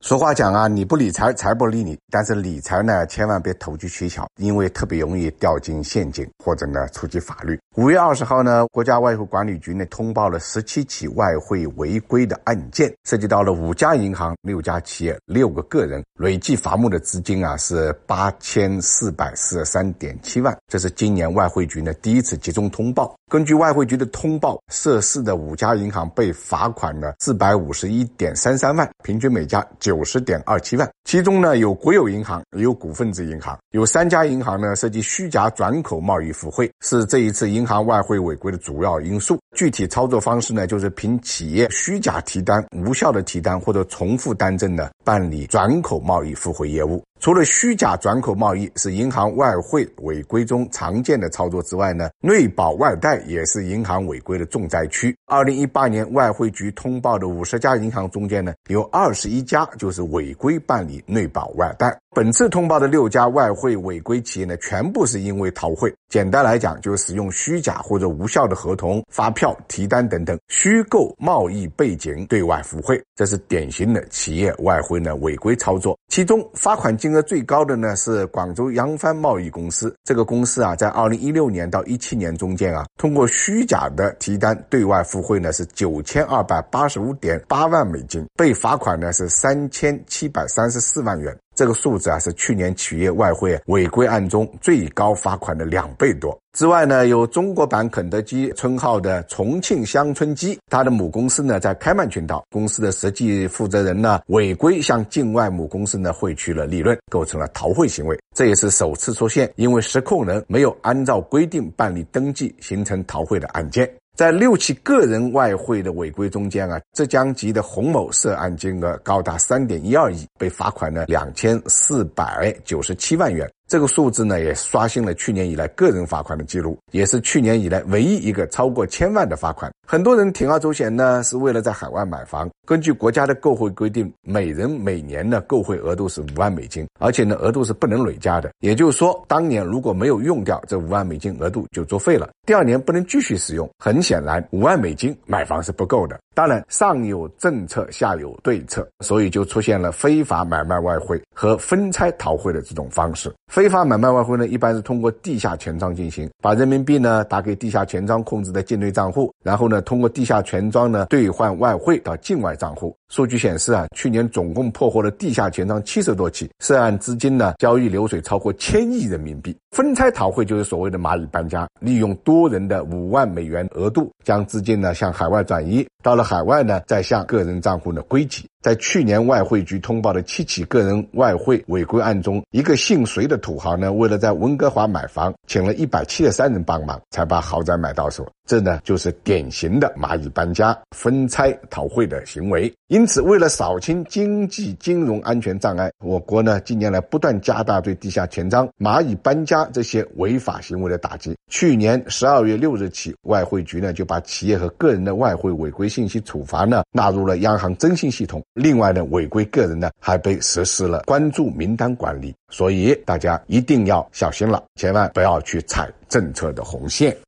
俗话讲啊，你不理财，财不理你。但是理财呢，千万别投机取巧，因为特别容易掉进陷阱，或者呢触及法律。五月二十号呢，国家外汇管理局呢通报了十七起外汇违规的案件，涉及到了五家银行、六家企业、六个个人，累计罚没的资金啊是八千四百四十三点七万。这是今年外汇局呢第一次集中通报。根据外汇局的通报，涉事的五家银行被罚款了四百五十一点三三万，平均每家九十点二七万。其中呢，有国有银行，也有股份制银行，有三家银行呢涉及虚假转口贸易付汇，是这一次银行外汇违规的主要因素。具体操作方式呢，就是凭企业虚假提单、无效的提单或者重复单证呢，办理转口贸易付汇业务。除了虚假转口贸易是银行外汇违规中常见的操作之外呢，内保外贷也是银行违规的重灾区。二零一八年外汇局通报的五十家银行中间呢，有二十一家就是违规办理内保外贷。本次通报的六家外汇违规企业呢，全部是因为逃汇。简单来讲，就是使用虚假或者无效的合同、发票、提单等等虚构贸易背景对外付汇，这是典型的企业外汇呢违规操作。其中罚款金金额最高的呢是广州扬帆贸易公司。这个公司啊，在二零一六年到一七年中间啊，通过虚假的提单对外付汇呢是九千二百八十五点八万美金，被罚款呢是三千七百三十四万元。这个数字啊是去年企业外汇违规案中最高罚款的两倍多。之外呢，有中国版肯德基称号的重庆乡村鸡，它的母公司呢在开曼群岛，公司的实际负责人呢违规向境外母公司呢汇去了利润，构成了逃汇行为。这也是首次出现因为实控人没有按照规定办理登记形成逃汇的案件。在六起个人外汇的违规中间啊，浙江籍的洪某涉案金额高达三点一二亿，被罚款了两千四百九十七万元。这个数字呢，也刷新了去年以来个人罚款的记录，也是去年以来唯一一个超过千万的罚款。很多人铤而走险呢，是为了在海外买房。根据国家的购汇规定，每人每年的购汇额度是五万美金，而且呢，额度是不能累加的。也就是说，当年如果没有用掉这五万美金额度，就作废了，第二年不能继续使用。很显然，五万美金买房是不够的。当然，上有政策，下有对策，所以就出现了非法买卖外汇和分拆逃汇的这种方式。非法买卖外汇呢，一般是通过地下钱庄进行，把人民币呢打给地下钱庄控制的境内账户，然后呢通过地下钱庄呢兑换外汇到境外账户。数据显示啊，去年总共破获了地下钱庄七十多起，涉案资金呢交易流水超过千亿人民币。分拆逃汇就是所谓的蚂蚁搬家，利用多人的五万美元额度，将资金呢向海外转移，到了海外呢再向个人账户呢归集。在去年外汇局通报的七起个人外汇违规案中，一个姓隋的土豪呢，为了在温哥华买房，请了一百七十三人帮忙，才把豪宅买到手。这呢，就是典型的蚂蚁搬家、分拆逃汇的行为。因此，为了扫清经济金融安全障碍，我国呢近年来不断加大对地下钱庄、蚂蚁搬家这些违法行为的打击。去年十二月六日起，外汇局呢就把企业和个人的外汇违规信息处罚呢纳入了央行征信系统。另外呢，违规个人呢还被实施了关注名单管理，所以大家一定要小心了，千万不要去踩政策的红线。